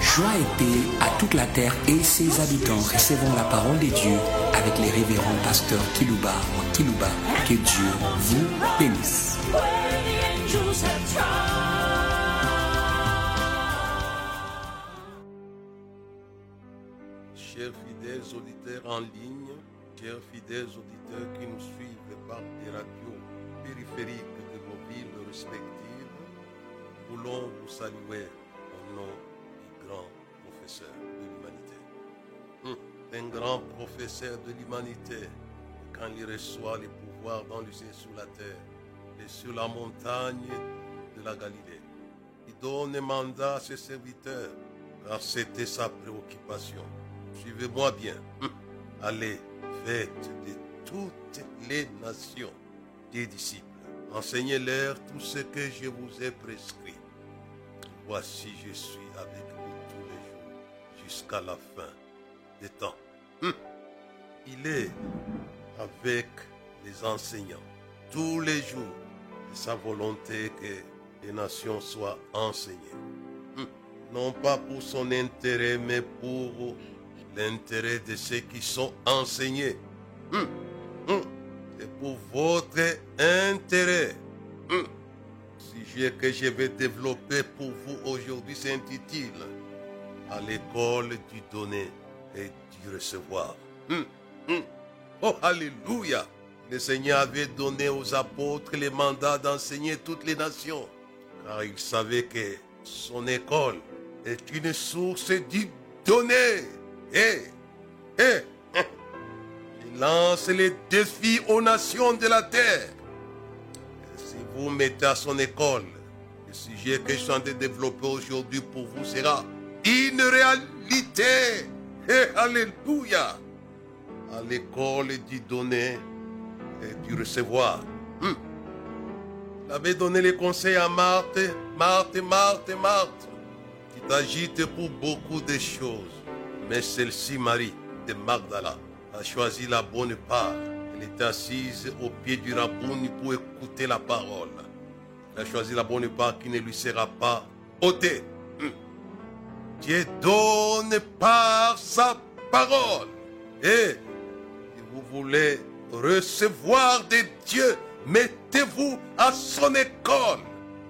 Joie et paix à toute la terre et ses habitants. Recevons la parole de Dieu avec les révérends pasteurs Kilouba ou Kilouba. Que Dieu vous bénisse. Chers fidèles auditeurs en ligne, chers fidèles auditeurs qui nous suivent par des radios périphériques de nous voulons vous saluer au nom du grand professeur de l'humanité. Hum, Un grand professeur de l'humanité, quand il reçoit les pouvoirs dans le ciel sur la terre et sur la montagne de la Galilée, il donne un mandat à ses serviteurs, car c'était sa préoccupation. Suivez-moi bien. Hum. Allez, faites de toutes les nations des disciples. Enseignez-leur tout ce que je vous ai prescrit. Voici, je suis avec vous tous les jours jusqu'à la fin des temps. Hum. Il est avec les enseignants tous les jours sa volonté que les nations soient enseignées. Hum. Non pas pour son intérêt, mais pour l'intérêt de ceux qui sont enseignés. Hum. C'est pour votre intérêt. Hum. Sujet que je vais développer pour vous aujourd'hui s'intitule À l'école du donner et du recevoir. Hum. Hum. Oh, Alléluia! Le Seigneur avait donné aux apôtres les mandats d'enseigner toutes les nations, car il savait que son école est une source du donner. Et, et, il lance les défis aux nations de la terre. Si vous mettez à son école, le sujet que je suis en train de développer aujourd'hui pour vous sera une réalité. Et alléluia. À l'école du donner et du recevoir. Hum. Il avait donné les conseils à Marthe, Marthe, Marthe, Marthe. Tu t'agites pour beaucoup de choses. Mais celle-ci, Marie de Magdala, a choisi la bonne part. Elle était assise au pied du rabouni pour écouter la parole. Elle a choisi la bonne part qui ne lui sera pas ôtée. Hum. Dieu donne par sa parole. Et si vous voulez recevoir de Dieu, mettez-vous à son école.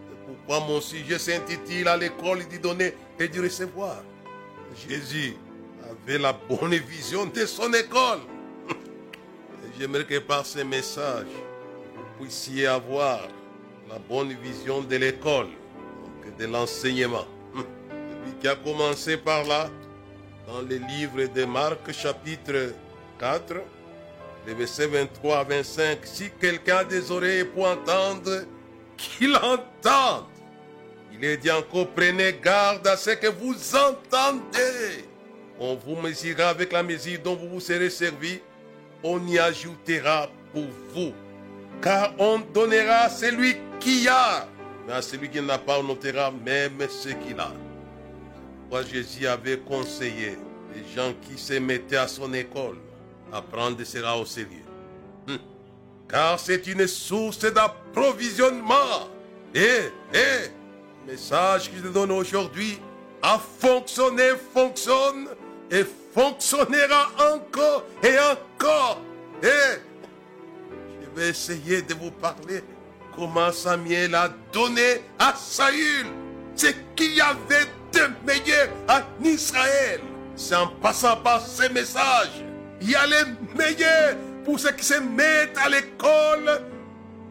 C'est pourquoi mon sujet s'intitule à l'école du donner et du recevoir. Jésus la bonne vision de son école. J'aimerais que par ce message, vous puissiez avoir la bonne vision de l'école, de l'enseignement. Celui qui a commencé par là, dans le livre de Marc chapitre 4, les versets 23 à 25, si quelqu'un a des oreilles pour entendre, qu'il entende. Il est dit encore, prenez garde à ce que vous entendez. On vous mesurera avec la mesure dont vous vous serez servi. On y ajoutera pour vous. Car on donnera à celui qui a. Mais à celui qui n'a pas, on notera même ce qu'il a. Moi, Jésus avait conseillé les gens qui se mettaient à son école à prendre cela au sérieux. Hum. Car c'est une source d'approvisionnement. Et, et, le message que je donne aujourd'hui a fonctionné, fonctionne et fonctionnera encore et encore. Et je vais essayer de vous parler comment Samuel a donné à Saül ce qu'il y avait de meilleur en Israël. C'est en passant par ces messages, il y a les meilleurs pour ceux qui se mettent à l'école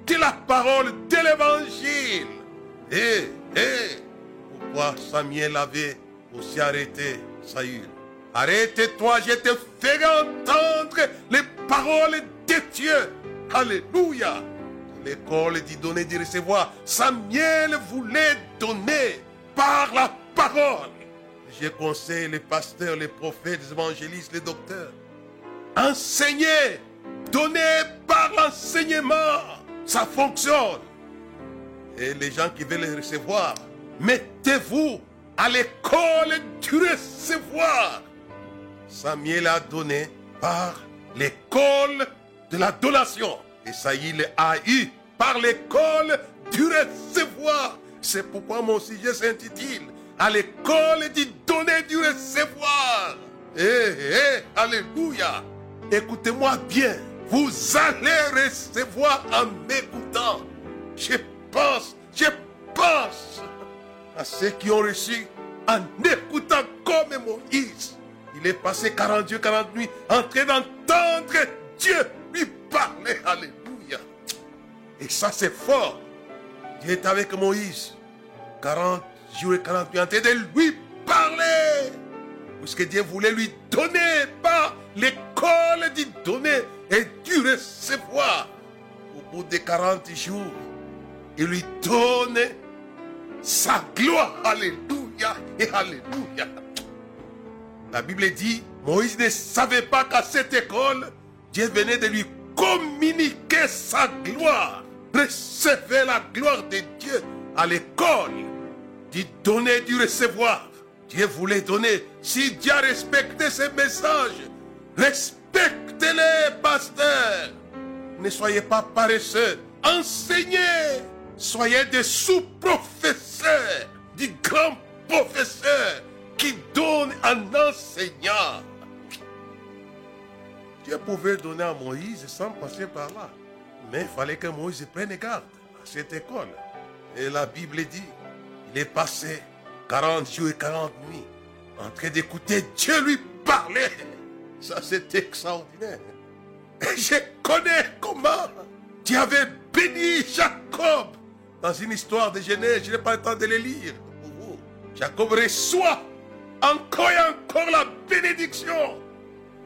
de la parole de l'évangile. Et, et, pourquoi Samuel avait aussi arrêté Saül? Arrête-toi, je te ferai entendre les paroles de Dieu. Alléluia. L'école dit donner, dit recevoir. Samuel voulait donner par la parole. Je conseille les pasteurs, les prophètes, les évangélistes, les docteurs. Enseigner, donner par l'enseignement, ça fonctionne. Et les gens qui veulent recevoir, mettez-vous à l'école du recevoir. Samuel a donné par l'école de la donation. Et Saïl a eu par l'école du recevoir. recevoir. C'est pourquoi mon sujet s'intitule À l'école du donner du recevoir. Eh, eh, alléluia. Écoutez-moi bien. Vous allez recevoir en m'écoutant. Je pense, je pense à ceux qui ont reçu en écoutant comme Moïse. Il est passé 40 jours, 40 nuits en train d'entendre Dieu lui parler. Alléluia. Et ça, c'est fort. Dieu est avec Moïse. 40 jours et 40 nuits en train de lui parler. Puisque Dieu voulait lui donner par l'école du donner et du recevoir. Au bout de 40 jours, il lui donne sa gloire. Alléluia et Alléluia. La Bible dit, Moïse ne savait pas qu'à cette école, Dieu venait de lui communiquer sa gloire. Recevez la gloire de Dieu à l'école, du donner, du recevoir. Dieu voulait donner. Si Dieu a respecté ces messages, respectez-les, pasteurs. Ne soyez pas paresseux. Enseignez. Soyez des sous-professeurs, du grand professeur qui donne en enseignant. Dieu pouvait donner à Moïse sans passer par là. Mais il fallait que Moïse prenne garde à cette école. Et la Bible dit, il est passé 40 jours et 40 nuits en train d'écouter Dieu lui parler. Ça, c'est extraordinaire. Et je connais comment Dieu avait béni Jacob dans une histoire de Genèse. Je n'ai pas le temps de les lire. Jacob reçoit encore et encore la bénédiction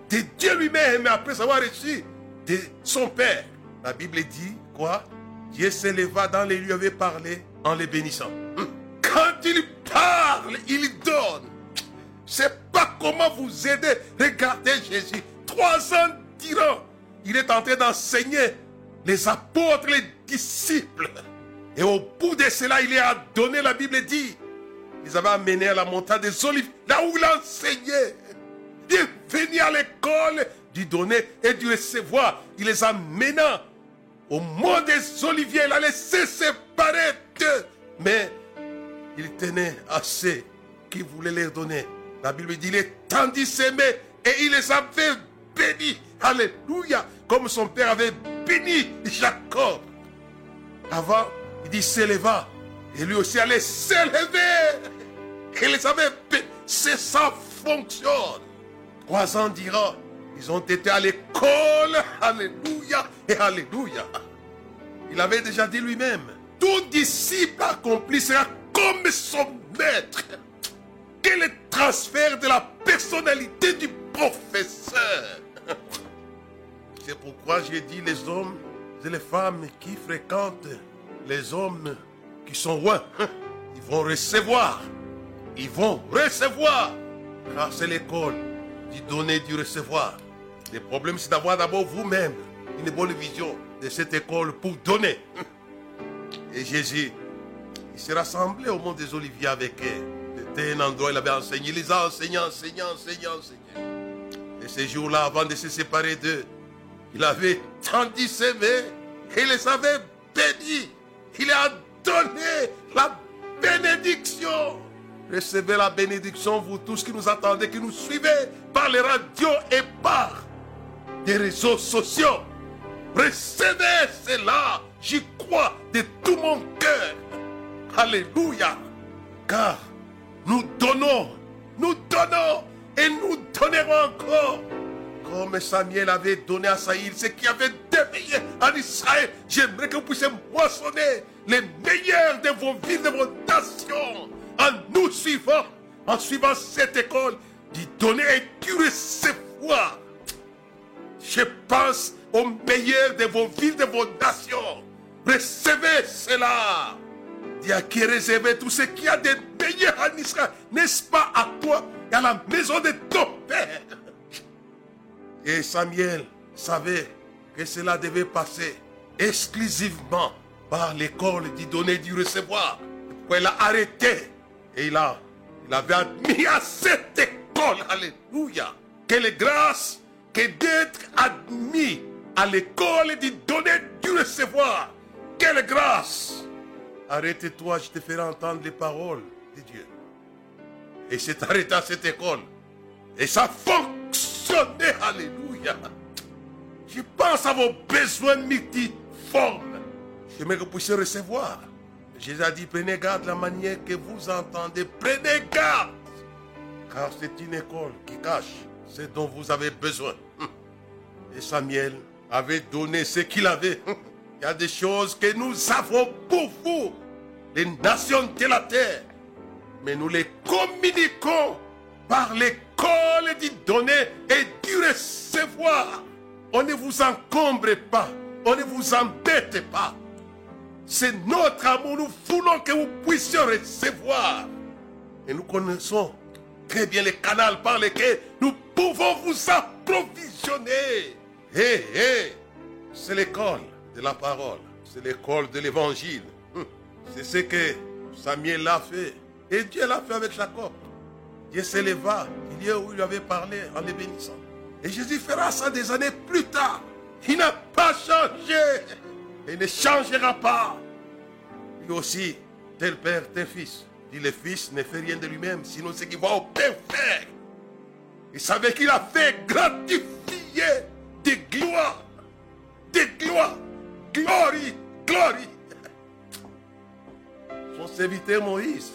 de Dieu lui-même après avoir reçu de son Père. La Bible dit quoi? Dieu s'éleva dans les lieux avait parlé en les bénissant. Hum. Quand il parle, il donne. C'est pas comment vous aider. Regardez Jésus. Trois ans durant, il est en train d'enseigner les apôtres, les disciples. Et au bout de cela, il est à donner, la Bible dit, ils avaient amené à la montagne des Olives, là où il enseignait. Il est à l'école du donner et du recevoir. Il les amena au mont des Oliviers. Il a laissé séparer d'eux. Mais il tenait assez qu'il voulait leur donner. La Bible dit, il étendit ses mains et il les avait bénis. Alléluia. Comme son père avait béni Jacob. Avant, il dit s'éleva. Et lui aussi allait s'élever. Il les avait. C'est sa fonction. Trois ans dira, ils ont été à l'école. Alléluia et Alléluia. Il avait déjà dit lui-même, tout disciple accompli sera comme son maître. Quel est le transfert de la personnalité du professeur? C'est pourquoi j'ai dit les hommes et les femmes qui fréquentent les hommes qui sont loin, ils vont recevoir. Ils vont recevoir. Car c'est l'école du donner, du recevoir. Le problème, c'est d'avoir d'abord vous-même une bonne vision de cette école pour donner. Et Jésus, il s'est rassemblé au monde des Oliviers avec eux. C'était un endroit où il avait enseigné. Il les a enseignés, enseignés, enseignés, enseignés. Et ces jours-là, avant de se séparer d'eux, il avait tendu ses mains et les avait bénis. Il a donné la bénédiction. Recevez la bénédiction, vous tous qui nous attendez, qui nous suivez par les radios et par des réseaux sociaux. Recevez cela. J'y crois de tout mon cœur. Alléluia. Car nous donnons, nous donnons et nous donnerons encore. Comme Samuel avait donné à Saïd ce qui avait déveillé en Israël. J'aimerais que vous puissiez moissonner les meilleurs de vos villes, de vos nations, en nous suivant, en suivant cette école, du donner et du recevoir. Je pense aux meilleurs de vos villes, de vos nations. Recevez cela. Dieu qui réservé tout ce qu'il y a de meilleur en Israël, n'est-ce pas à toi et à la maison de ton père? Et Samuel savait que cela devait passer exclusivement l'école du donner du recevoir. Pourquoi il a arrêté et il, a, il avait admis à cette école, alléluia, quelle grâce que d'être admis à l'école du donner du recevoir. Quelle grâce arrête-toi, je te ferai entendre les paroles de Dieu. Et s'est arrêté à cette école. Et ça fonctionnait, alléluia. Je pense à vos besoins multiformes. Que vous puissiez recevoir. Jésus a dit, prenez garde la manière que vous entendez. Prenez garde. Car c'est une école qui cache ce dont vous avez besoin. Et Samuel avait donné ce qu'il avait. Il y a des choses que nous avons pour vous, les nations de la terre. Mais nous les communiquons par l'école du donner et du recevoir. On ne vous encombre pas. On ne vous embête pas. C'est notre amour. Nous voulons que vous puissiez recevoir. Et nous connaissons très bien les canaux par lesquels nous pouvons vous approvisionner. Hé, hé, c'est l'école de la parole. C'est l'école de l'évangile. Hum. C'est ce que Samuel a fait. Et Dieu l'a fait avec Jacob. Dieu s'éleva, il y a où il avait parlé en les bénissant. Et Jésus fera ça des années plus tard. Il n'a pas changé. Il ne changera pas. Lui aussi, tel père, tel fils. Dit le fils ne fait rien de lui-même, sinon ce qu'il va au père faire. Il savait qu'il a fait gratifier des gloires. Des gloires. Glory, glory. Son serviteur Moïse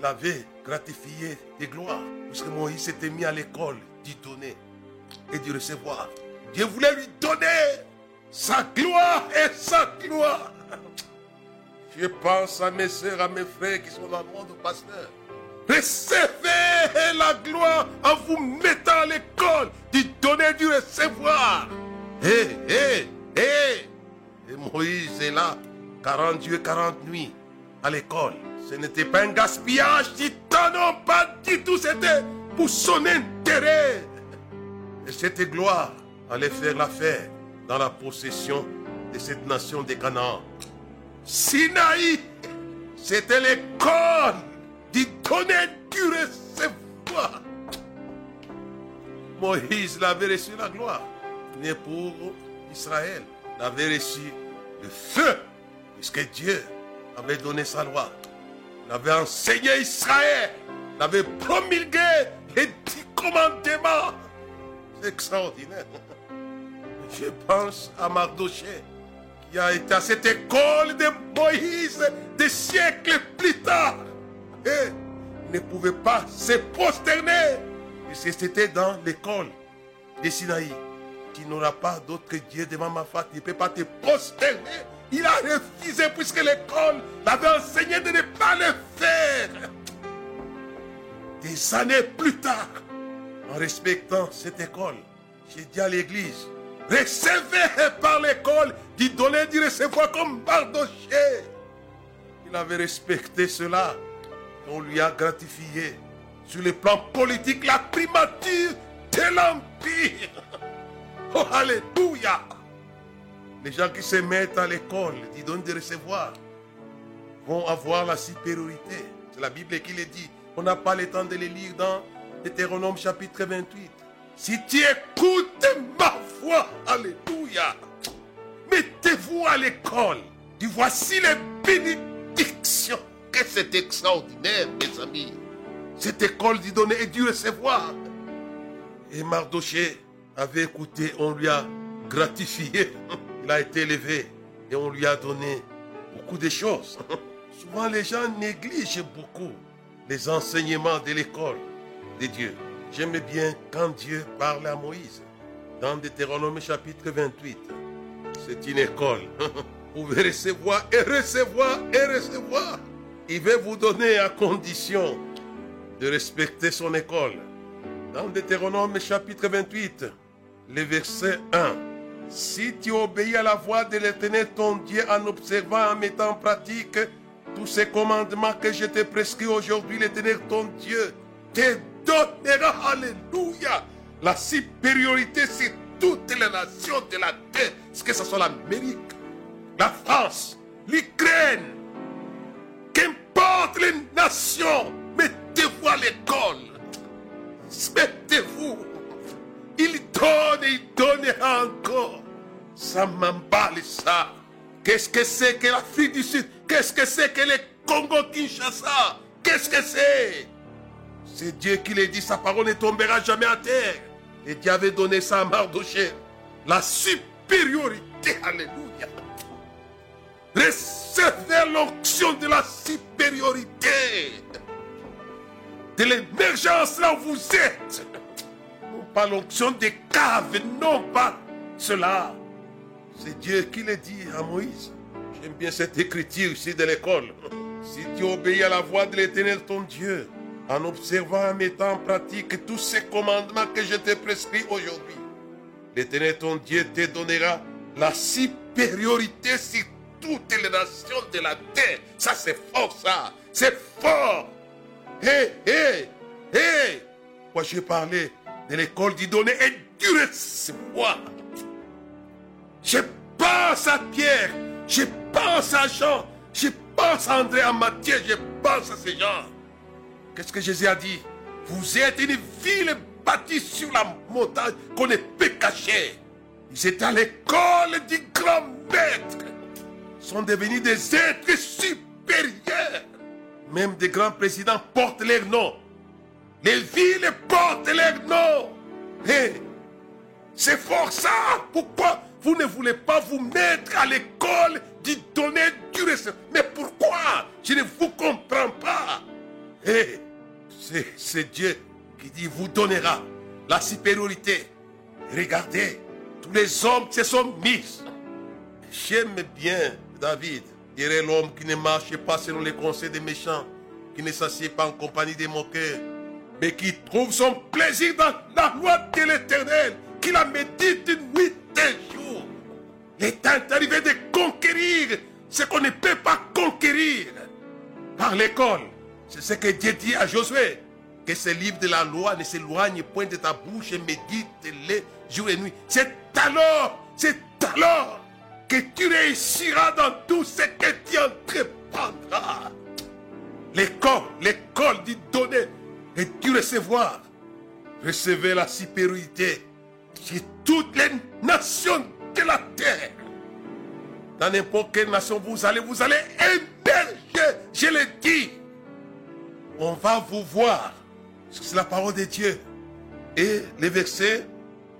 l'avait gratifié des gloires. Puisque Moïse s'était mis à l'école d'y donner et d'y recevoir. Dieu voulait lui donner sa gloire et sa gloire. Je pense à mes soeurs, à mes frères qui sont dans le monde pasteur. Recevez la gloire en vous mettant à l'école, du donner, du recevoir. Hé, hé, hé. Et Moïse est là, 40 jours et 40 nuits à l'école. Ce n'était pas un gaspillage du temps, non, pas du tout. C'était pour son intérêt. Et cette gloire allait faire l'affaire dans la possession de cette nation des Canaan. Sinaï, c'était l'école du donner du recevoir. Moïse l'avait reçu la gloire, mais pour Israël, l'avait reçu le feu, puisque Dieu avait donné sa loi. Il avait enseigné Israël, il avait promulgué les dix commandements. C'est extraordinaire. Je pense à Mardoché, qui a été à cette école de Moïse des siècles plus tard. Et ne pouvait pas se prosterner, puisque c'était dans l'école de Sinaï. Tu n'auras pas d'autre Dieu devant ma face, tu ne peux pas te prosterner. Il a refusé puisque l'école l'avait enseigné de ne pas le faire. Des années plus tard, en respectant cette école, j'ai dit à l'église, recevez par l'école, du donner, du recevoir comme Bardoché. Il avait respecté cela. On lui a gratifié sur le plan politique la primature de l'Empire. Oh, Alléluia. Les gens qui se mettent à l'école, du donner, du recevoir, vont avoir la supériorité. C'est la Bible qui le dit. On n'a pas le temps de les lire dans Deutéronome chapitre 28. Si tu écoutes ma voix, Alléluia, mettez-vous à l'école. Tu voici les bénédictions. Que c'est extraordinaire, mes amis? Cette école du donner et du recevoir. Et Mardoché avait écouté, on lui a gratifié. Il a été élevé et on lui a donné beaucoup de choses. Souvent, les gens négligent beaucoup les enseignements de l'école de Dieu. J'aime bien quand Dieu parle à Moïse dans Deutéronome chapitre 28. C'est une école. Vous pouvez recevoir et recevoir et recevoir. Il veut vous donner à condition de respecter son école. Dans Deutéronome chapitre 28, le verset 1. Si tu obéis à la voix de l'Éternel ton Dieu en observant, en mettant en pratique tous ces commandements que je t'ai prescrits aujourd'hui, l'Éternel ton Dieu te donnera, alléluia, la supériorité sur toutes les nations de la terre, que ce soit l'Amérique, la France, l'Ukraine, qu'importe les nations, mettez-vous à l'école, mettez-vous. Il donne, il donnera encore. Ça m'emballe ça. Qu'est-ce que c'est que l'Afrique du Sud? Qu'est-ce que c'est que le Congo-Kinshasa? Qu'est-ce que c'est? C'est Dieu qui l'a dit, sa parole ne tombera jamais à terre. Et Dieu avait donné ça à Mardoché. La supériorité, alléluia. Recevez l'onction de la supériorité. De l'émergence là où vous êtes. Non pas l'onction des caves, non pas cela. C'est Dieu qui l'a dit à Moïse. J'aime bien cette écriture ici de l'école. Si tu obéis à la voix de l'éternel ton Dieu, en observant, en mettant en pratique tous ces commandements que je t'ai prescrits aujourd'hui, l'éternel ton Dieu te donnera la supériorité sur toutes les nations de la terre. Ça, c'est fort, ça. C'est fort. Hé, hé, hé. Moi, j'ai parlé de l'école du donner et du recevoir. Je pense à Pierre, je pense à Jean, je pense à André, à Matthieu, je pense à ces gens. Qu'est-ce que Jésus a dit? Vous êtes une ville bâtie sur la montagne qu'on ne peut cacher. Ils étaient à l'école du grand maître. Ils sont devenus des êtres supérieurs. Même des grands présidents portent leur nom. Les villes portent leur nom. C'est fort ça. Pourquoi vous ne voulez pas vous mettre à l'école du donner du recevoir Mais pourquoi? Je ne vous c'est Dieu qui dit vous donnera la supériorité. Regardez, tous les hommes se sont mis. J'aime bien David, dirait l'homme qui ne marche pas selon les conseils des méchants, qui ne s'assied pas en compagnie des moqueurs, mais qui trouve son plaisir dans la loi de l'éternel, qui la médite nuit et jour. Temps est arrivé de conquérir ce qu'on ne peut pas conquérir par l'école. C'est ce que Dieu dit à Josué. Que ce livre de la loi ne s'éloigne point de ta bouche et médite-les jour et nuit. C'est alors, c'est alors que tu réussiras dans tout ce que tu entreprendras. L'école, l'école dit donner et tu recevoir. Recevez la supériorité sur toutes les nations de la terre. Dans n'importe quelle nation vous allez, vous allez émerger. Je le dis. On va vous voir. C'est la parole de Dieu. Et les versets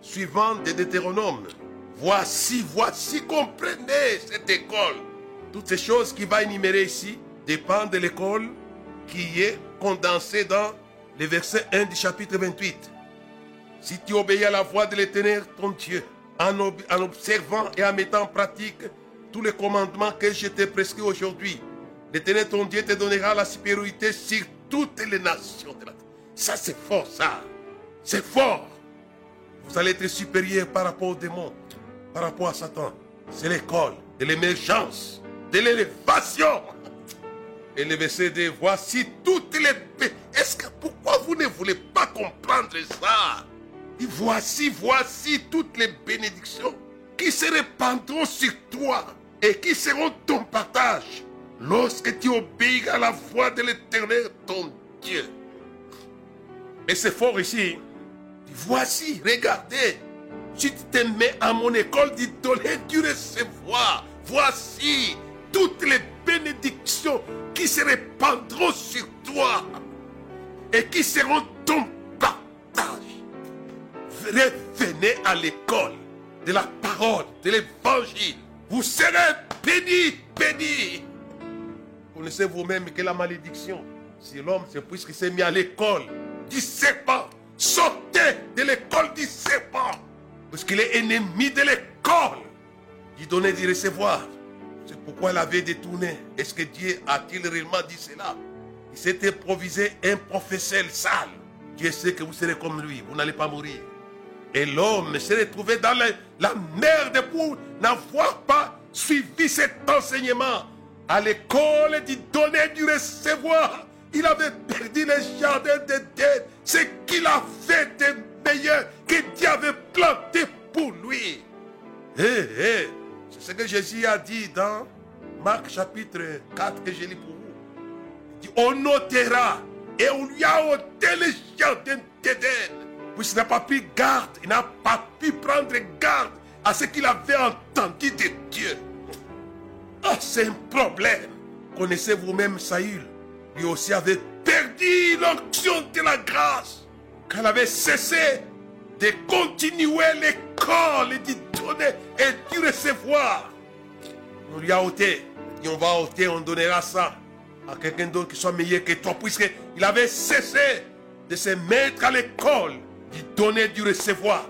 suivants de Deutéronome. Voici, voici, comprenez cette école. Toutes ces choses qui va énumérer ici dépendent de l'école qui est condensée dans le verset 1 du chapitre 28. Si tu obéis à la voix de l'éternel, ton Dieu, en, en, observant et en mettant en pratique tous les commandements que je t'ai prescrits aujourd'hui, l'éternel, ton Dieu, te donnera la supériorité sur toutes les nations de la terre. Ça, c'est fort, ça. C'est fort. Vous allez être supérieur par rapport aux démons, par rapport à Satan. C'est l'école de l'émergence, de l'élévation. Et le verset de voici toutes les Est-ce que pourquoi vous ne voulez pas comprendre ça? Voici, voici toutes les bénédictions qui se répandront sur toi et qui seront ton partage lorsque tu obéis à la voix de l'éternel ton Dieu. Et c'est fort ici. Voici, regardez. Si tu te mets à mon école donner du recevoir, voici toutes les bénédictions qui se répandront sur toi et qui seront ton partage. Revenez à l'école de la parole, de l'évangile. Vous serez bénis, bénis. Connaissez vous-même que la malédiction, si l'homme, c'est puisqu'il s'est mis à l'école du serpent. Sortez de l'école du serpent. Parce qu'il est ennemi de l'école. Du donner, du recevoir. C'est pourquoi elle avait détourné. Est-ce que Dieu a-t-il réellement dit cela? Il s'est improvisé un professeur sale. Dieu sait que vous serez comme lui. Vous n'allez pas mourir. Et l'homme s'est retrouvé dans la, la merde pour n'avoir pas suivi cet enseignement. À l'école du donner, du recevoir. Il avait perdu le jardin de Dieu. Ce qu'il a fait de meilleur que Dieu avait planté pour lui. C'est ce que Jésus a dit dans Marc chapitre 4 que je lis pour vous. Il dit, on notera et on lui a ôté le jardin d'Éden. Puisqu'il n'a pas pris garde, il n'a pas pu prendre garde à ce qu'il avait entendu de Dieu. Ah, c'est un problème. connaissez vous-même Saül? Lui aussi avait perdu l'onction de la grâce. Qu'elle avait cessé de continuer l'école et d'y donner et d'y recevoir. On lui a ôté. Et on va ôter, on donnera ça à quelqu'un d'autre qui soit meilleur que toi, puisqu'il avait cessé de se mettre à l'école, d'y donner, d'y recevoir.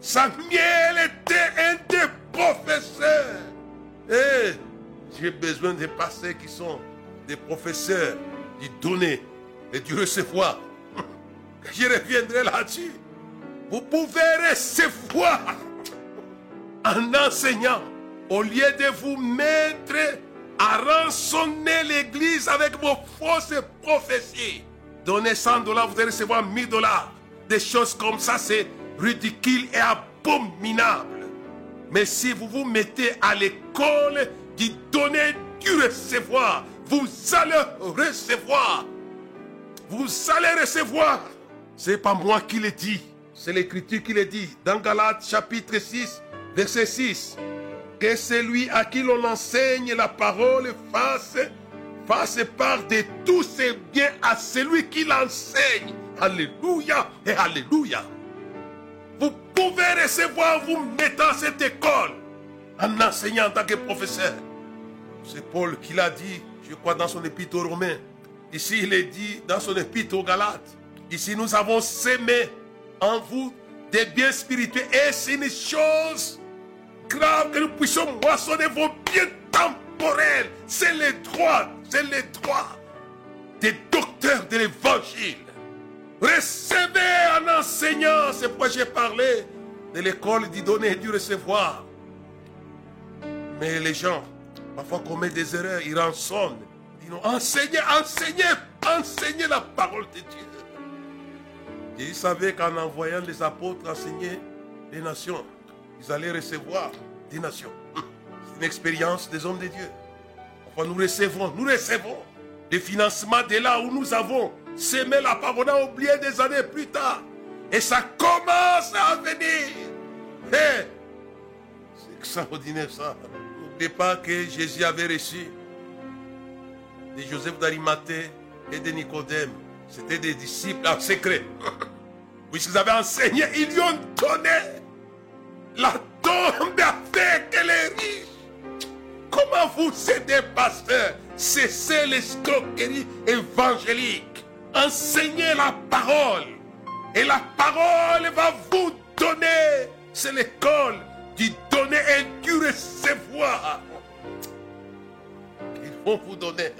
Samuel était un des professeurs. Et j'ai besoin de pasteurs qui sont des professeurs, d'y donner et d'y recevoir. Je reviendrai là-dessus. Vous pouvez recevoir en enseignant au lieu de vous mettre à rançonner l'église avec vos fausses prophéties. Donnez 100 dollars, vous allez recevoir 1000 dollars. Des choses comme ça, c'est ridicule et abominable. Mais si vous vous mettez à l'école du donner, du recevoir, vous allez recevoir. Vous allez recevoir. C'est pas moi qui le dis. C'est l'écriture qui le dit. Dans Galates chapitre 6, verset 6 que celui à qui l'on enseigne la parole fasse, fasse part de tous ses biens à celui qui l'enseigne. Alléluia et Alléluia. Vous pouvez recevoir vous mettant cette école en enseignant en tant que professeur. C'est Paul qui l'a dit, je crois, dans son épître aux Romains. Ici, il est dit dans son épître aux Galates. Ici, nous avons sémé en vous des biens spirituels et c'est une chose grave que nous puissions moissonner vos biens temporels. C'est les droits, c'est les droits des docteurs de l'évangile. Recevez en enseignant, c'est pourquoi j'ai parlé de l'école du donner et du recevoir. Mais les gens, parfois commettent des erreurs, ils rançonnent. Ils disent enseignez, enseignez, enseignez la parole de Dieu. Et ils savaient qu'en envoyant les apôtres enseigner les nations, ils allaient recevoir des nations. C'est une expérience des hommes de Dieu. Enfin, nous recevons, nous recevons des financements de là où nous avons semé la parole. On a oublié des années plus tard. Et ça commence à venir. c'est extraordinaire ça. Pas que Jésus avait reçu de Joseph d'Arimathée et de Nicodème. C'était des disciples en secret. Puisqu'ils avaient enseigné, ils lui ont donné la tombe avec les riches. Comment vous aidez, pasteur? Cessez l'escroquerie évangélique. Enseignez la parole. Et la parole va vous donner. C'est l'école du donner et du recevoir. Ils vont vous donner?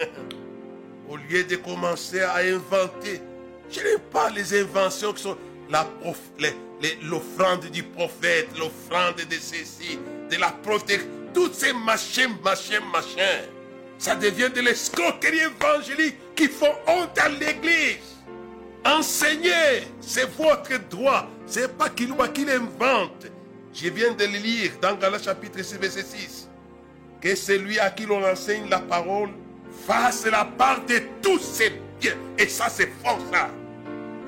Au lieu de commencer à inventer. Je n'aime pas les inventions qui sont l'offrande du prophète, l'offrande de ceci, de la protection, toutes ces machins, machins, machins. Ça devient de l'escroquerie évangélique qui font honte à l'église. Enseignez, c'est votre droit. C'est pas qu'il qui l'invente. Je viens de le lire dans Galates chapitre 6, verset 6. Que celui à qui l'on enseigne la parole fasse la part de tous ses biens. Et ça, c'est fort, ça.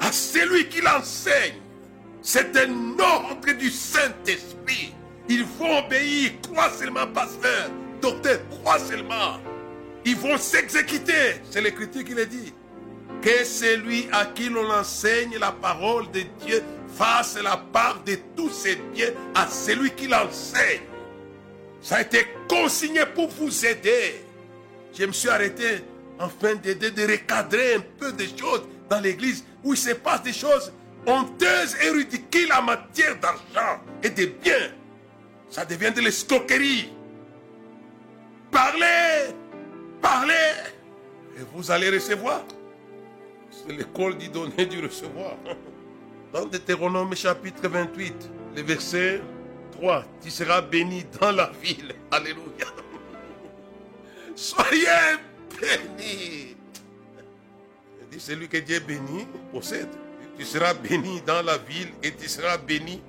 À celui qui l'enseigne c'est un ordre du Saint-Esprit. Il faut obéir. Crois seulement, pasteur. Docteur, crois seulement. Ils vont s'exécuter. C'est l'Écriture qui le dit. Que celui à qui l'on enseigne la parole de Dieu fasse la part de tous ses biens à celui qui l'enseigne. Ça a été consigné pour vous aider. Je me suis arrêté afin d'aider, de recadrer un peu des choses dans l'église où il se passe des choses honteuse et ridicule en matière d'argent et de biens. Ça devient de l'escroquerie. Parlez, parlez, et vous allez recevoir. C'est l'école du donner du recevoir. Dans Deutéronome chapitre 28, le verset 3, tu seras béni dans la ville. Alléluia. Soyez bénis. C'est celui que Dieu bénit possède tu seras béni dans la ville et tu seras béni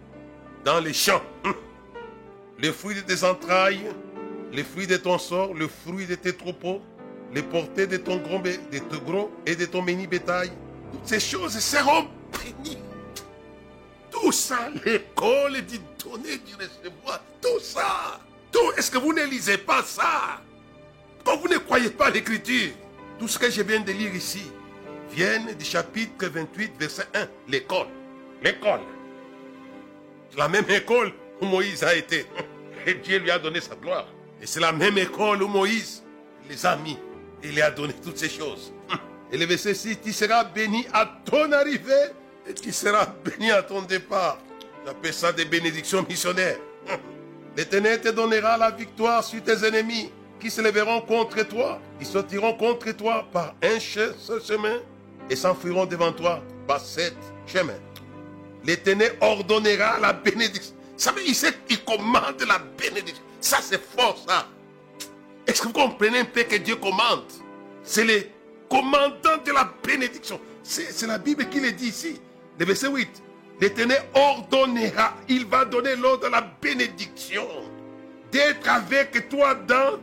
dans les champs. Hum. Le fruit de tes entrailles, le fruit de ton sort, le fruit de tes troupeaux, les portées de ton gros, de et de ton béni bétail. Toutes ces choses seront bénies. Tout ça, l'école du donner, du recevoir, tout ça. Tout, est-ce que vous ne lisez pas ça? Quand vous ne croyez pas l'écriture, tout ce que je viens de lire ici vient du chapitre 28, verset 1, l'école. L'école. La même école où Moïse a été. Et Dieu lui a donné sa gloire. Et c'est la même école où Moïse les a mis. Il lui a donné toutes ces choses. Et le verset 6, tu seras béni à ton arrivée et tu seras béni à ton départ. J'appelle ça des bénédictions missionnaires. L'Éternel te donnera la victoire sur tes ennemis qui se lèveront contre toi. Ils sortiront contre toi par un seul chemin et s'enfuiront devant toi par sept chemins. L'Éternel ordonnera la bénédiction. Savez, il sait qu'il commande la bénédiction. Ça, c'est fort, ça. Est-ce que vous comprenez un peu que Dieu commande? C'est le commandant de la bénédiction. C'est la Bible qui le dit ici. Le verset 8. L'Éternel ordonnera, il va donner l'ordre de la bénédiction d'être avec toi dans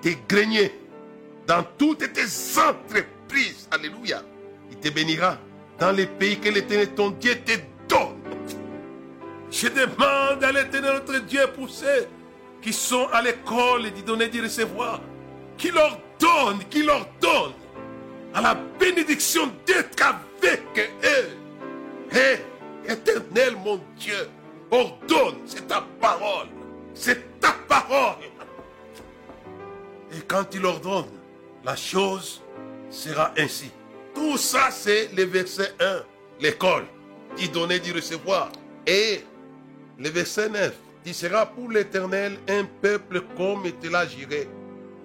tes greniers, dans toutes tes entreprises. Alléluia. Il te bénira dans les pays que l'Éternel ton Dieu te donne. Je demande à l'Éternel notre Dieu pour ceux qui sont à l'école d'y donner, d'y recevoir, qui leur donne, qui leur donne à la bénédiction d'être avec eux. Et éternel mon Dieu, ordonne, c'est ta parole, c'est ta parole. Et quand il ordonne, la chose sera ainsi. Tout ça, c'est le verset 1, l'école, d'y donner, d'y recevoir. Et le verset 9, tu seras pour l'Éternel un peuple comme tu juré.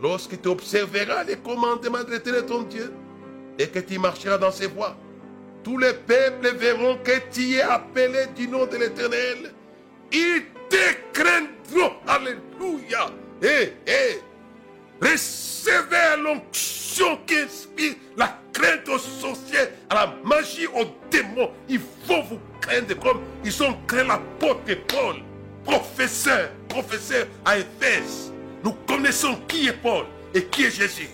Lorsque tu observeras les commandements de l'Éternel ton Dieu et que tu marcheras dans ses voies, tous les peuples verront que tu es appelé du nom de l'Éternel. Ils te craindront. Alléluia. Et, et, recevez l'onction qui inspire la crainte aux sorciers, à la magie, aux démons. Il faut vous craindre comme ils ont craint l'apôtre Paul, professeur, professeur à Éphèse. Nous connaissons qui est Paul et qui est Jésus.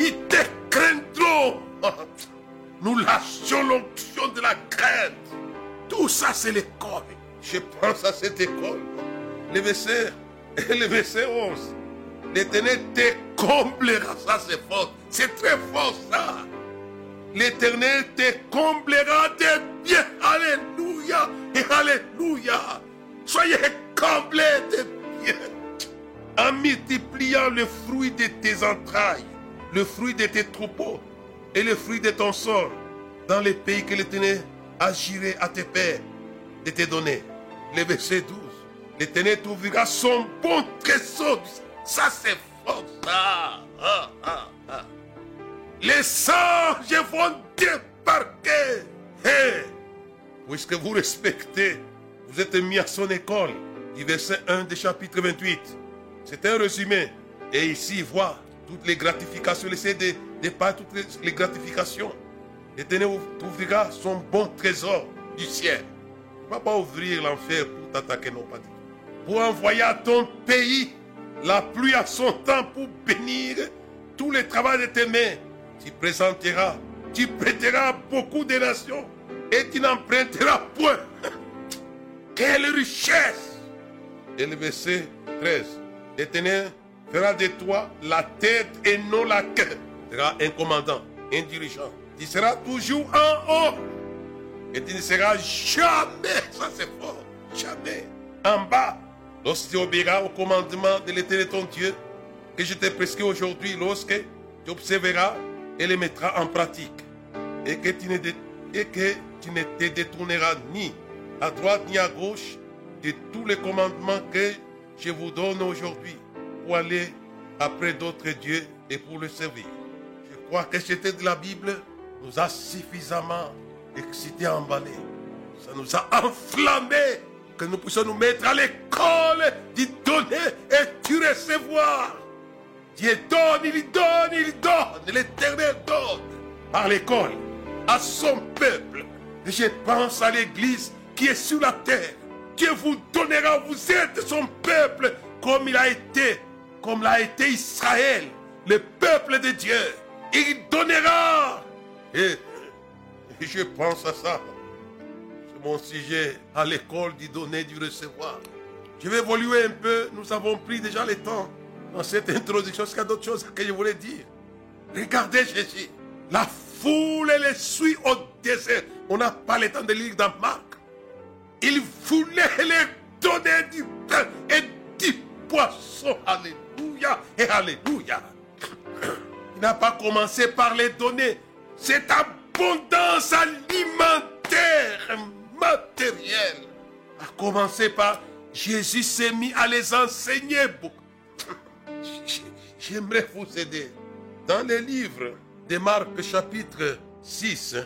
Ils te craindront. Nous lâchons l'onction de la crainte. Tout ça, c'est l'école. Je pense à cette école. Le verset, le verset 11. L'éternel te comblera. Ça, c'est fort. C'est très fort, ça. L'éternel te comblera de bien. Alléluia. Et Alléluia. Soyez comblés de bien. En multipliant le fruit de tes entrailles, le fruit de tes troupeaux et le fruit de ton sort dans les pays que l'Éternel a juré à tes pères de te donner. Le verset 12. L'Éternel t'ouvrira son bon trésor. Ça, c'est fort, ça. Ah, ah, ah. Les anges vont débarquer. Hey, puisque vous respectez, vous êtes mis à son école. Du verset 1 du chapitre 28. C'est un résumé. Et ici, voit toutes les gratifications, laissez de, de pas toutes les, gratifications. L'Éternel ouvrira son bon trésor du ciel. Il ne va pas ouvrir l'enfer pour t'attaquer, non pas du tout. Pour envoyer à ton pays la pluie à son temps pour bénir tous les travaux de tes mains. Tu présenteras, tu prêteras beaucoup de nations et tu n'emprunteras point. Quelle richesse! Et le verset 13. L'Éternel fera de toi la tête et non la queue. Tu seras un commandant, un dirigeant. Tu seras toujours en haut. Et tu ne seras jamais, ça c'est fort, jamais en bas. Lorsque tu obéiras au commandement de l'Éternel ton Dieu, que je t'ai prescrit aujourd'hui, lorsque tu observeras et les mettras en pratique, et que tu ne te détourneras ni à droite ni à gauche de tous les commandements que je vous donne aujourd'hui pour aller après d'autres dieux et pour le servir. Crois que c'était de la Bible nous a suffisamment excités, emballés. Ça nous a enflammés que nous puissions nous mettre à l'école d'y donner et tu recevoir. Dieu donne, il donne, il donne, l'éternel donne par l'école à son peuple. Et je pense à l'église qui est sur la terre. Dieu vous donnera, vous êtes son peuple comme il a été, comme l'a été Israël, le peuple de Dieu. Il donnera. Et, je pense à ça. C'est mon sujet à l'école du donner, du recevoir. Je vais évoluer un peu. Nous avons pris déjà le temps. dans cette introduction, parce qu'il y a d'autres choses que je voulais dire. Regardez Jésus. La foule les suit au désert. On n'a pas le temps de lire dans Marc. Il voulait les donner du pain et du poisson. Alléluia et Alléluia. N'a pas commencé par les donner. Cette abondance alimentaire, matérielle, a commencé par Jésus s'est mis à les enseigner. J'aimerais vous aider. Dans les livres de Marc chapitre 6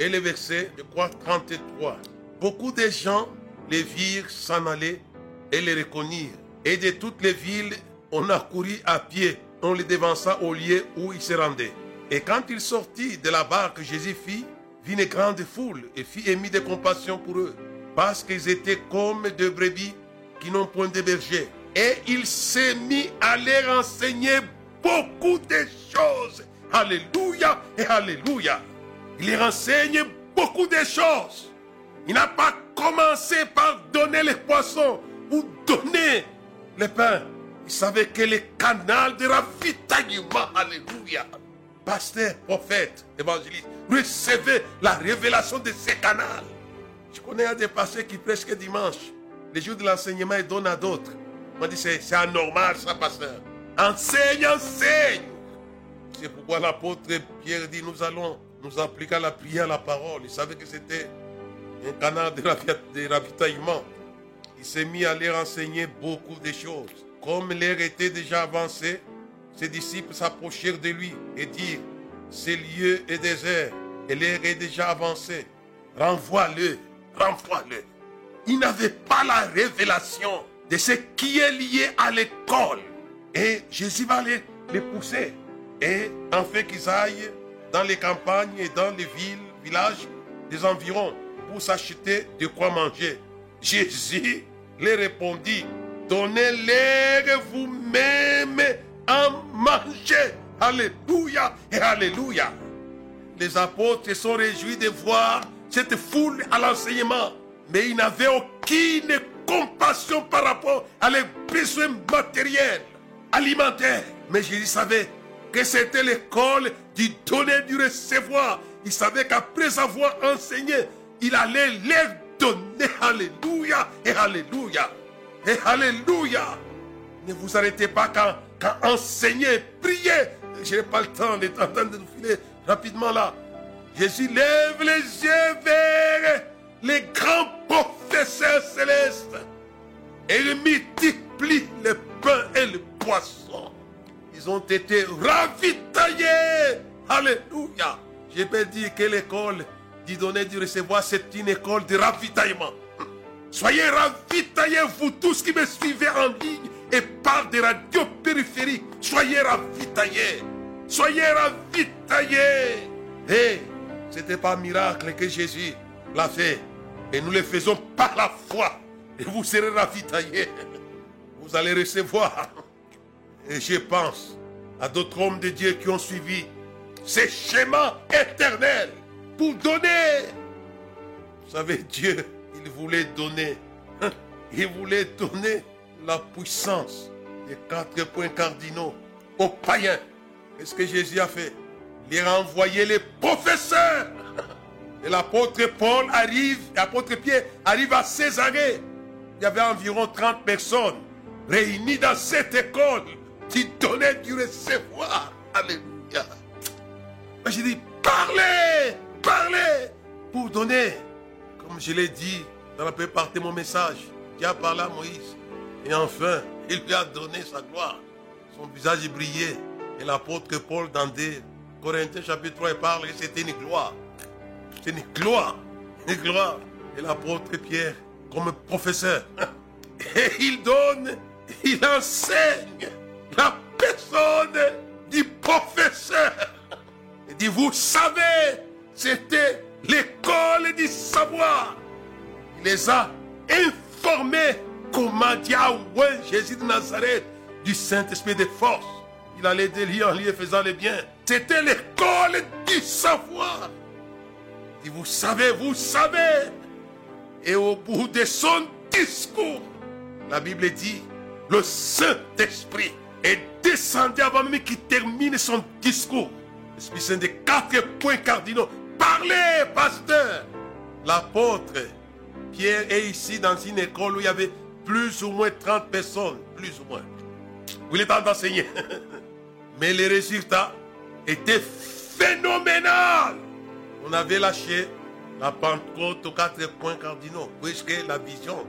et le verset, je crois, 33, beaucoup de gens les virent s'en aller et les reconnurent. Et de toutes les villes, on a couru à pied. On les devança au lieu où ils se rendaient. Et quand il sortit de la barque, Jésus fit, vit une grande foule et fit émis de compassion pour eux, parce qu'ils étaient comme des brebis qui n'ont point de berger. Et il s'est mis à leur enseigner beaucoup de choses. Alléluia et Alléluia. Il leur enseigne beaucoup de choses. Il n'a pas commencé par donner les poissons ou donner le pain. Il savait que le canal de ravitaillement, Alléluia. Pasteur, prophète, évangéliste, recevez la révélation de ce canal. Je connais des pasteurs qui presque dimanche, les jours de l'enseignement, ils donnent à d'autres. On dit c'est anormal ça, pasteur. Enseigne, enseigne. C'est pourquoi l'apôtre Pierre dit nous allons nous appliquer à la prière, à la parole. Il savait que c'était un canal de ravitaillement. Il s'est mis à leur enseigner beaucoup de choses. Comme l'air était déjà avancé, ses disciples s'approchèrent de lui et dirent, ce lieu est désert et l'air est déjà avancé. Renvoie-le, renvoie-le. Il n'avait pas la révélation de ce qui est lié à l'école. Et Jésus va les, les pousser. Et en fait qu'ils aillent dans les campagnes et dans les villes, villages des environs pour s'acheter de quoi manger. Jésus les répondit, donnez-leur vous-même à manger. Alléluia et Alléluia. Les apôtres sont réjouis de voir cette foule à l'enseignement, mais ils n'avaient aucune compassion par rapport à les besoins matériels, alimentaires. Mais Jésus savait que c'était l'école du donner, du recevoir. Il savait qu'après avoir enseigné, il allait les donner. Alléluia et Alléluia. Et Alléluia. Ne vous arrêtez pas quand enseigner, priez. Je n'ai pas le temps d'être en train de nous filer rapidement là. Jésus lève les yeux vers les grands professeurs célestes et il multiplie le pain et le poisson. Ils ont été ravitaillés. Alléluia. Je peux dire que l'école du donner, du recevoir, c'est une école de ravitaillement. Soyez ravitaillés, vous tous qui me suivez en ligne et par des radios périphériques. Soyez ravitaillés. Soyez ravitaillés. Et ce n'était pas un miracle que Jésus l'a fait. Et nous le faisons par la foi. Et vous serez ravitaillés. Vous allez recevoir. Et je pense à d'autres hommes de Dieu qui ont suivi ces schémas éternels pour donner. Vous savez, Dieu, il voulait donner. Il voulait donner la puissance des quatre points cardinaux aux païens. Qu'est-ce que Jésus a fait Il a envoyé les professeurs. Et l'apôtre Paul arrive, l'apôtre Pierre arrive à Césarée. Il y avait environ 30 personnes réunies dans cette école qui donnaient du recevoir. Alléluia. J'ai dit, parlez, parlez pour donner. Comme je l'ai dit dans la de mon message, Dieu a parlé à Moïse. Et enfin, il lui a donné sa gloire. Son visage brillait. Et l'apôtre Paul dans des Corinthiens chapitre 3, il parle que c'était une gloire. C'est une gloire. Une gloire. Et l'apôtre Pierre, comme professeur, et il donne, il enseigne la personne du professeur. Il dit, vous savez, c'était l'école du savoir. Les a informés comment Yahweh, Jésus de Nazareth, du Saint-Esprit de force. Il allait de lieu en lieu faisant le bien. C'était l'école du savoir. Et vous savez, vous savez. Et au bout de son discours, la Bible dit, le Saint-Esprit est descendu avant même qu'il termine son discours. L'Esprit Saint des quatre points cardinaux. Parlez, pasteur. L'apôtre Pierre est ici dans une école où il y avait plus ou moins 30 personnes, plus ou moins. Est en train d'enseigner. Mais les résultats étaient phénoménaux. On avait lâché la Pentecôte aux quatre points cardinaux, puisque la vision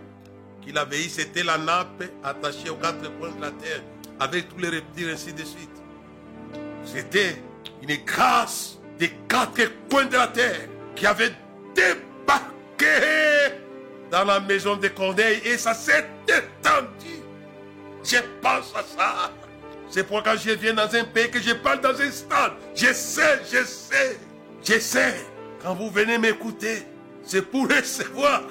qu'il avait eue, c'était la nappe attachée aux quatre points de la terre, avec tous les reptiles, ainsi de suite. C'était une grâce des quatre coins de la terre qui avait débarqué dans la maison de Corneille et ça s'est étendu. Je pense à ça. C'est pourquoi je viens dans un pays que je parle dans un stade. Je sais, je sais, je sais. Quand vous venez m'écouter, c'est pour recevoir.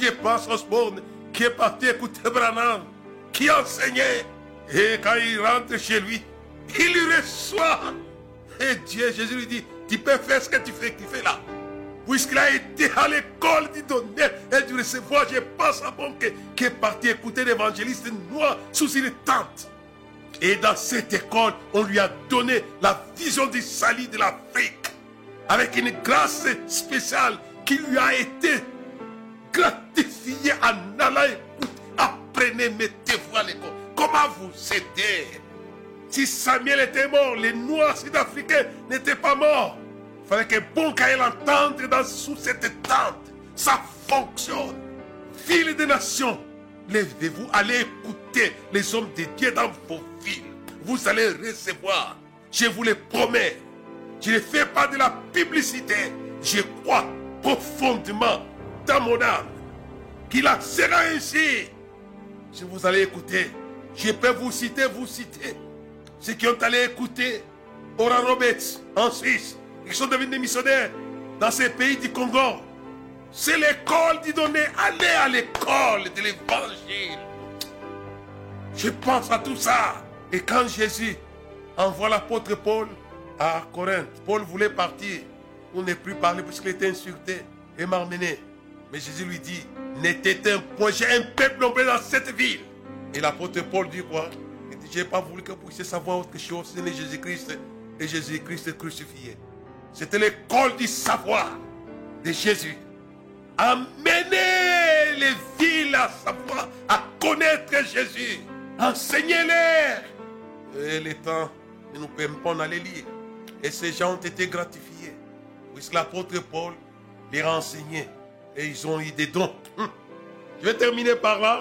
Je pense à Osborne qui est parti écouter Branham, qui enseignait. Et quand il rentre chez lui, il lui reçoit. Et Dieu, Jésus lui dit, tu peux faire ce que tu fais, tu fais là. Puisqu'il a été à l'école du donner et du recevoir, je pense à mon qui est parti écouter l'évangéliste noir sous une tente. Et dans cette école, on lui a donné la vision du salut de l'Afrique. Avec une grâce spéciale qui lui a été gratifiée en allant écouter. Apprenez, mettez-vous à l'école. Comment vous aider? Si Samuel était mort, les Noirs sud-africains n'étaient pas morts. Fallait que bon ait l'entendre dans, sous cette tente. Ça fonctionne. Ville des nations, levez-vous, allez écouter les hommes de Dieu dans vos villes. Vous allez recevoir. Je vous le promets. Je ne fais pas de la publicité. Je crois profondément dans mon âme qu'il en sera ainsi. Si vous allez écouter, je peux vous citer, vous citer. Ceux qui ont allé écouter Ora Roberts en Suisse, ils sont devenus des missionnaires dans ces pays du Congo. C'est l'école du donner. Allez à l'école de l'évangile. Je pense à tout ça. Et quand Jésus envoie l'apôtre Paul à Corinthe, Paul voulait partir pour ne plus parler puisqu'il était insulté et marmené. Mais Jésus lui dit, n'était un point, j'ai un peuple nombreux dans cette ville. Et l'apôtre Paul dit quoi? Il dit, je n'ai pas voulu que vous puissiez savoir autre chose, c'est Jésus-Christ et Jésus-Christ crucifié. C'était l'école du savoir de Jésus. Amenez les villes à savoir, à connaître Jésus. Enseignez-les. Et les temps ne nous permettent pas d'aller lire. Et ces gens ont été gratifiés. Puisque l'apôtre Paul les a enseignés. Et ils ont eu des dons. Hum. Je vais terminer par là,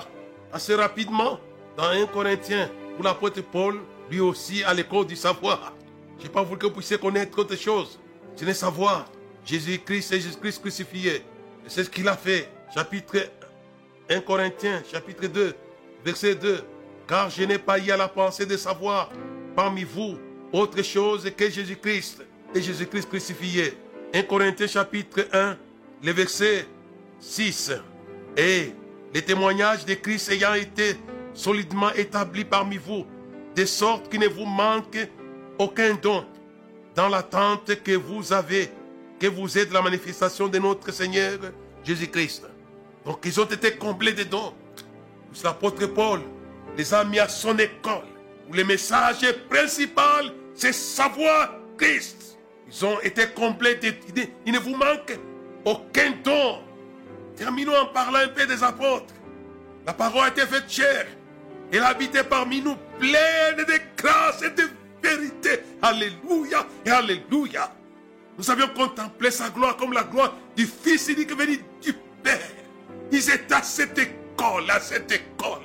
assez rapidement, dans 1 Corinthiens, où l'apôtre Paul, lui aussi, à l'école du savoir. Je n'ai pas voulu que vous puissiez connaître autre chose. C'est le savoir. Jésus-Christ et Jésus-Christ crucifié. C'est ce qu'il a fait. Chapitre 1 Corinthiens, chapitre 2, verset 2. Car je n'ai pas eu à la pensée de savoir parmi vous autre chose que Jésus-Christ et Jésus-Christ crucifié. 1 Corinthiens chapitre 1, le verset 6. Et les témoignages de Christ ayant été solidement établis parmi vous, de sorte qu'il ne vous manque aucun don dans l'attente que vous avez, que vous êtes la manifestation de notre Seigneur Jésus-Christ. Donc ils ont été comblés de dons. L'apôtre Paul les a mis à son école, où le message principal, c'est savoir Christ. Ils ont été complets d'idées. Il ne vous manque aucun don. Terminons en parlant un peu des apôtres. La parole a été faite chère. Elle habitait parmi nous, pleine de grâce et de vérité. Alléluia et Alléluia. Nous avions contemplé sa gloire comme la gloire du Fils unique venu du Père. Ils étaient à cette école, à cette école.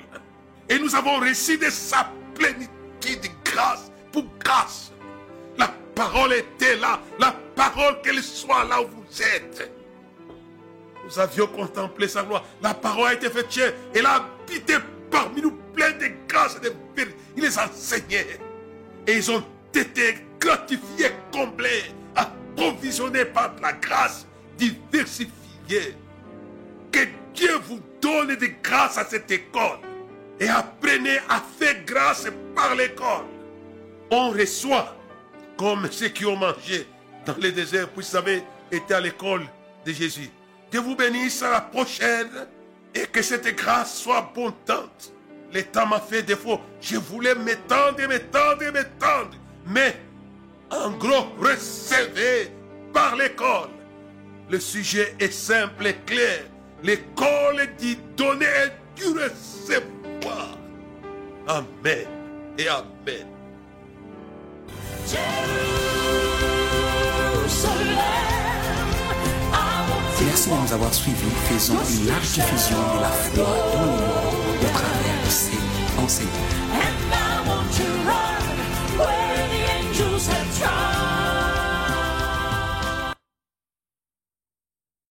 Et nous avons reçu de sa plénitude de grâce pour grâce. La parole était là. La parole qu'elle soit là où vous êtes. Nous avions contemplé sa gloire. La parole a été faite chère. Elle a habité parmi nous pleine de grâce et de vérité. Il les enseignait. Et ils ont été gratifiés, comblés, approvisionnés par la grâce diversifiée. Que Dieu vous donne de grâce à cette école. Et apprenez à faire grâce par l'école. On reçoit comme ceux qui ont mangé dans le désert, puis vous avez été à l'école de Jésus. Que vous bénisse à la prochaine et que cette grâce soit abondante le temps m'a fait défaut. Je voulais m'étendre, m'étendre, m'étendre. Mais, en gros, recevez par l'école. Le sujet est simple et clair. L'école dit donner et du recevoir. Amen et Amen. Merci de nous avoir suivis. Faisons une large diffusion de la foi dans le monde And I want to run